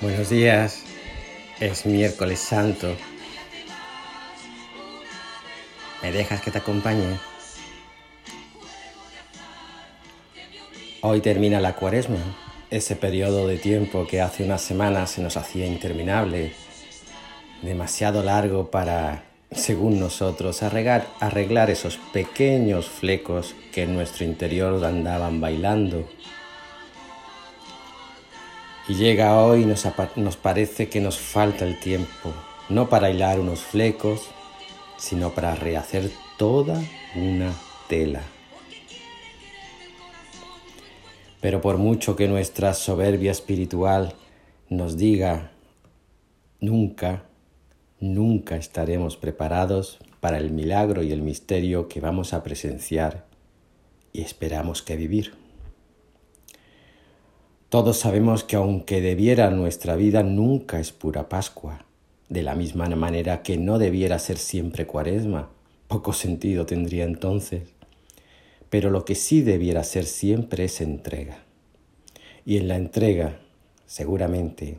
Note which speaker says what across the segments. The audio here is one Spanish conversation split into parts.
Speaker 1: Buenos días, es miércoles santo. ¿Me dejas que te acompañe? Hoy termina la cuaresma, ese periodo de tiempo que hace unas semanas se nos hacía interminable, demasiado largo para, según nosotros, arreglar, arreglar esos pequeños flecos que en nuestro interior andaban bailando y llega hoy y nos, nos parece que nos falta el tiempo, no para hilar unos flecos, sino para rehacer toda una tela. Pero por mucho que nuestra soberbia espiritual nos diga, nunca, nunca estaremos preparados para el milagro y el misterio que vamos a presenciar y esperamos que vivir. Todos sabemos que aunque debiera nuestra vida nunca es pura Pascua, de la misma manera que no debiera ser siempre cuaresma, poco sentido tendría entonces. Pero lo que sí debiera ser siempre es entrega. Y en la entrega, seguramente,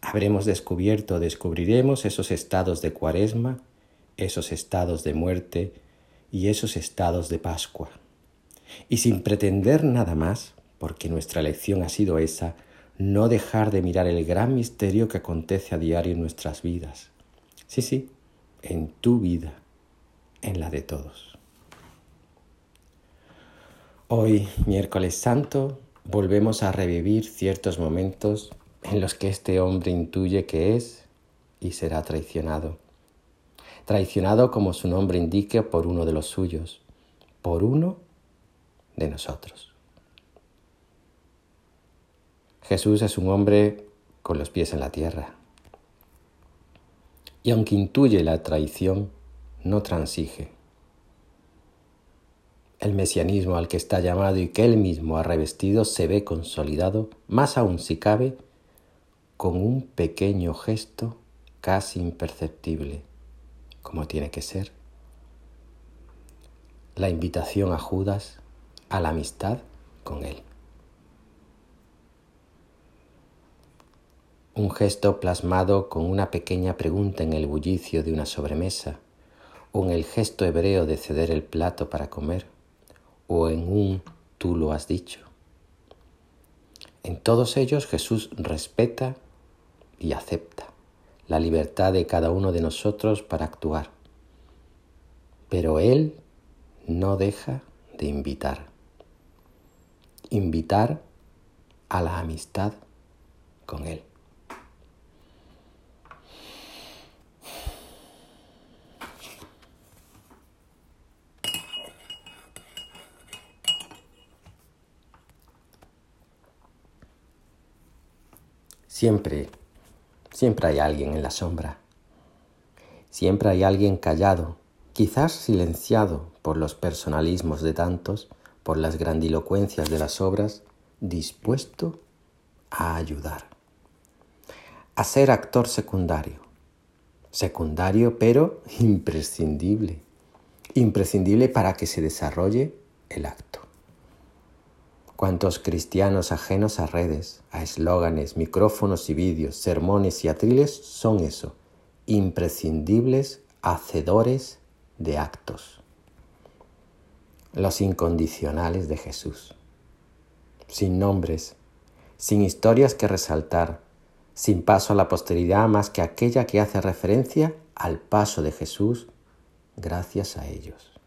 Speaker 1: habremos descubierto, descubriremos esos estados de cuaresma, esos estados de muerte y esos estados de Pascua. Y sin pretender nada más, porque nuestra lección ha sido esa, no dejar de mirar el gran misterio que acontece a diario en nuestras vidas. Sí, sí, en tu vida, en la de todos. Hoy, miércoles santo, volvemos a revivir ciertos momentos en los que este hombre intuye que es y será traicionado. Traicionado como su nombre indica por uno de los suyos, por uno de nosotros. Jesús es un hombre con los pies en la tierra. Y aunque intuye la traición, no transige. El mesianismo al que está llamado y que él mismo ha revestido se ve consolidado, más aún si cabe, con un pequeño gesto casi imperceptible, como tiene que ser. La invitación a Judas a la amistad con él. Un gesto plasmado con una pequeña pregunta en el bullicio de una sobremesa, o en el gesto hebreo de ceder el plato para comer, o en un tú lo has dicho. En todos ellos Jesús respeta y acepta la libertad de cada uno de nosotros para actuar, pero Él no deja de invitar. Invitar a la amistad con Él. Siempre, siempre hay alguien en la sombra. Siempre hay alguien callado, quizás silenciado por los personalismos de tantos, por las grandilocuencias de las obras, dispuesto a ayudar. A ser actor secundario. Secundario pero imprescindible. Imprescindible para que se desarrolle el acto. Cuántos cristianos ajenos a redes, a eslóganes, micrófonos y vídeos, sermones y atriles son eso, imprescindibles hacedores de actos. Los incondicionales de Jesús. Sin nombres, sin historias que resaltar, sin paso a la posteridad más que aquella que hace referencia al paso de Jesús gracias a ellos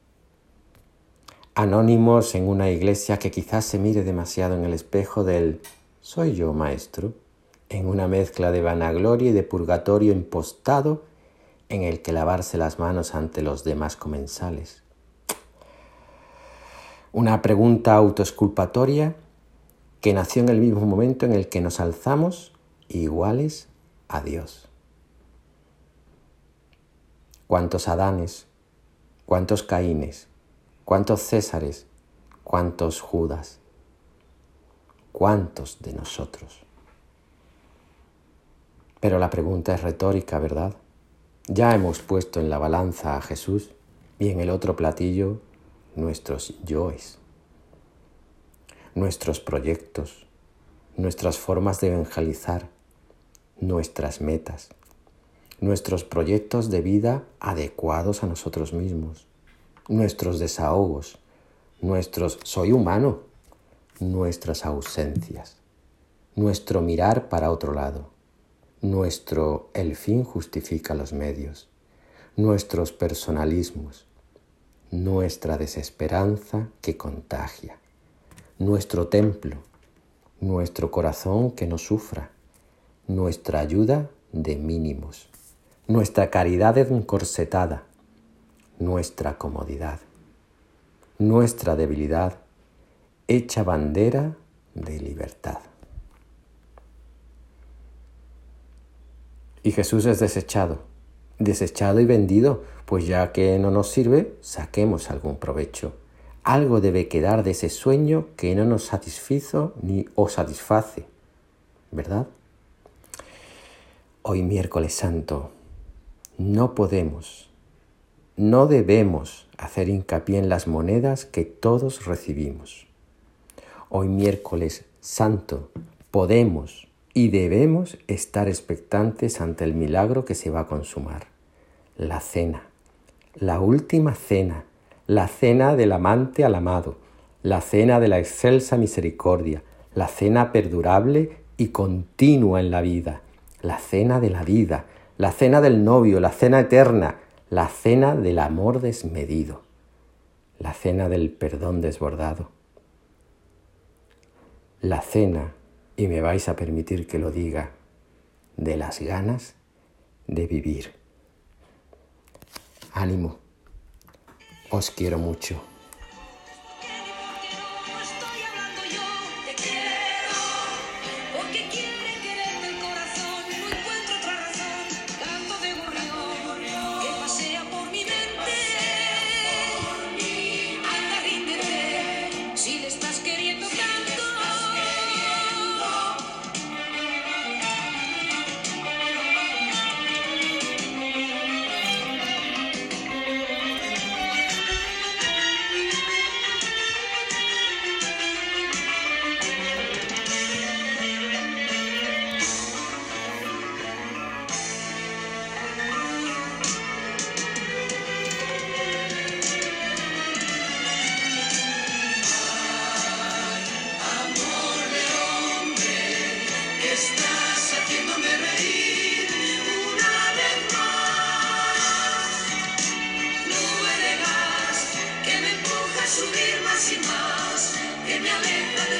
Speaker 1: anónimos en una iglesia que quizás se mire demasiado en el espejo del soy yo maestro, en una mezcla de vanagloria y de purgatorio impostado en el que lavarse las manos ante los demás comensales. Una pregunta autoesculpatoria que nació en el mismo momento en el que nos alzamos iguales a Dios. ¿Cuántos Adanes? ¿Cuántos Caínes? ¿Cuántos Césares? ¿Cuántos Judas? ¿Cuántos de nosotros? Pero la pregunta es retórica, ¿verdad? Ya hemos puesto en la balanza a Jesús y en el otro platillo nuestros yoes, nuestros proyectos, nuestras formas de evangelizar, nuestras metas, nuestros proyectos de vida adecuados a nosotros mismos, nuestros desahogos, nuestros soy humano, nuestras ausencias, nuestro mirar para otro lado, nuestro el fin justifica los medios, nuestros personalismos, nuestra desesperanza que contagia, nuestro templo, nuestro corazón que no sufra, nuestra ayuda de mínimos, nuestra caridad encorsetada, nuestra comodidad, nuestra debilidad hecha bandera de libertad. Y Jesús es desechado, desechado y vendido, pues ya que no nos sirve, saquemos algún provecho. Algo debe quedar de ese sueño que no nos satisfizo ni os satisface, ¿verdad? Hoy miércoles santo, no podemos, no debemos hacer hincapié en las monedas que todos recibimos. Hoy miércoles santo, podemos y debemos estar expectantes ante el milagro que se va a consumar, la cena, la última cena, la cena del amante al amado, la cena de la excelsa misericordia, la cena perdurable y continua en la vida, la cena de la vida, la cena del novio, la cena eterna, la cena del amor desmedido, la cena del perdón desbordado, la cena, y me vais a permitir que lo diga, de las ganas de vivir. Ánimo, os quiero mucho.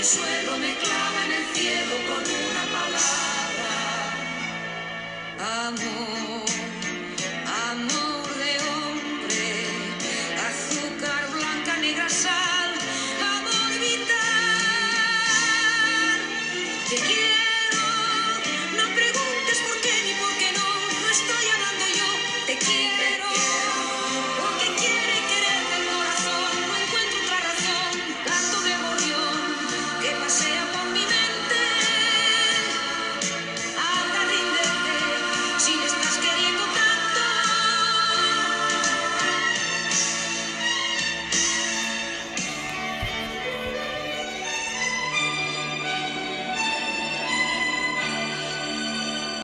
Speaker 2: Suelo me clava en el cielo con una palabra. Amor.